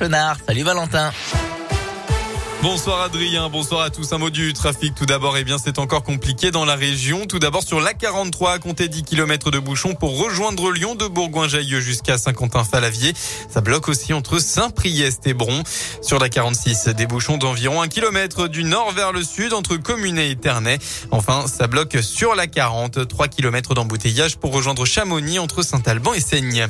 Salut Valentin. Bonsoir Adrien, bonsoir à tous. Un mot du trafic tout d'abord. Eh bien, c'est encore compliqué dans la région. Tout d'abord sur l'A43, à compter 10 km de bouchon pour rejoindre Lyon de Bourgoin-Jallieu jusqu'à Saint-Quentin-Falavier. Ça bloque aussi entre Saint-Priest et Bron. Sur la 46, des bouchons d'environ 1 km du nord vers le sud entre Communet et Ternay. Enfin, ça bloque sur la 40, 3 km d'embouteillage pour rejoindre Chamonix entre Saint-Alban et Seigne.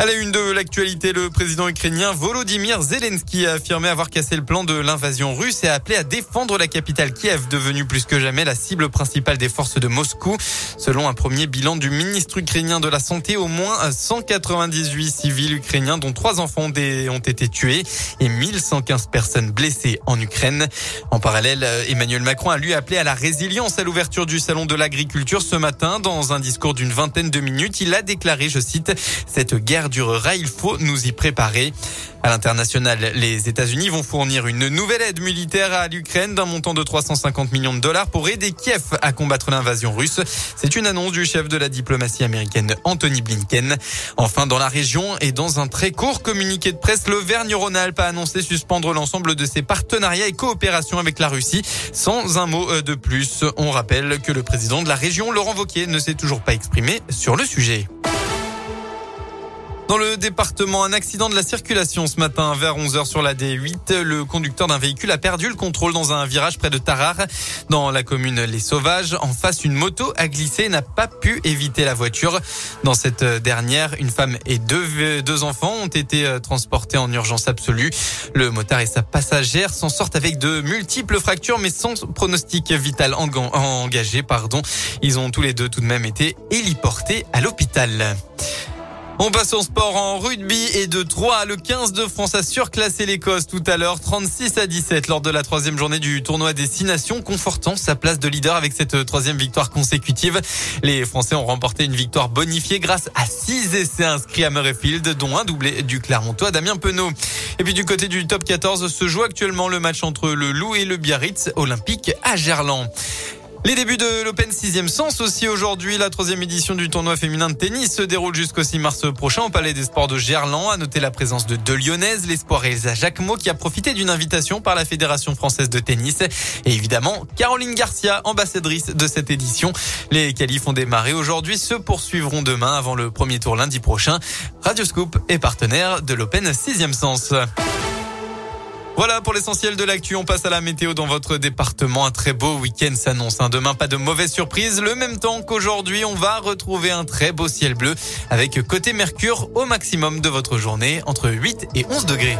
À la une de l'actualité, le président ukrainien Volodymyr Zelensky a affirmé avoir cassé le plan de l'invasion russe et a appelé à défendre la capitale Kiev, devenue plus que jamais la cible principale des forces de Moscou. Selon un premier bilan du ministre ukrainien de la Santé, au moins 198 civils ukrainiens, dont trois enfants ont été tués et 1115 personnes blessées en Ukraine. En parallèle, Emmanuel Macron a lui appelé à la résilience à l'ouverture du salon de l'agriculture ce matin. Dans un discours d'une vingtaine de minutes, il a déclaré, je cite, cette guerre il faut nous y préparer. À l'international, les États-Unis vont fournir une nouvelle aide militaire à l'Ukraine d'un montant de 350 millions de dollars pour aider Kiev à combattre l'invasion russe. C'est une annonce du chef de la diplomatie américaine Anthony Blinken. Enfin, dans la région et dans un très court communiqué de presse, l'Auvergne-Rhône-Alpes a annoncé suspendre l'ensemble de ses partenariats et coopérations avec la Russie sans un mot euh, de plus. On rappelle que le président de la région, Laurent Wauquiez, ne s'est toujours pas exprimé sur le sujet. Dans le département, un accident de la circulation ce matin vers 11h sur la D8. Le conducteur d'un véhicule a perdu le contrôle dans un virage près de Tarare. Dans la commune Les Sauvages, en face, une moto a glissé et n'a pas pu éviter la voiture. Dans cette dernière, une femme et deux, enfants ont été transportés en urgence absolue. Le motard et sa passagère s'en sortent avec de multiples fractures mais sans pronostic vital engagé. Pardon. Ils ont tous les deux tout de même été héliportés à l'hôpital. On passe au sport en rugby et de 3. Le 15 de France a surclassé l'Écosse tout à l'heure, 36 à 17 lors de la troisième journée du tournoi Destination, confortant sa place de leader avec cette troisième victoire consécutive. Les Français ont remporté une victoire bonifiée grâce à 6 essais inscrits à Murrayfield, dont un doublé du Clermontois Damien Penaud. Et puis du côté du top 14 se joue actuellement le match entre le Loup et le Biarritz olympique à Gerland. Les débuts de l'Open 6e sens aussi aujourd'hui. La troisième édition du tournoi féminin de tennis se déroule jusqu'au 6 mars prochain au Palais des Sports de Gerland. À noter la présence de deux Lyonnaises, l'espoir Elsa Jacquemot qui a profité d'une invitation par la Fédération française de tennis. Et évidemment, Caroline Garcia, ambassadrice de cette édition. Les qualifs ont démarré aujourd'hui, se poursuivront demain avant le premier tour lundi prochain. Radio Scoop est partenaire de l'Open 6e sens. Voilà pour l'essentiel de l'actu. On passe à la météo dans votre département. Un très beau week-end s'annonce. Hein. Demain, pas de mauvaise surprise. Le même temps qu'aujourd'hui, on va retrouver un très beau ciel bleu avec côté Mercure au maximum de votre journée entre 8 et 11 degrés.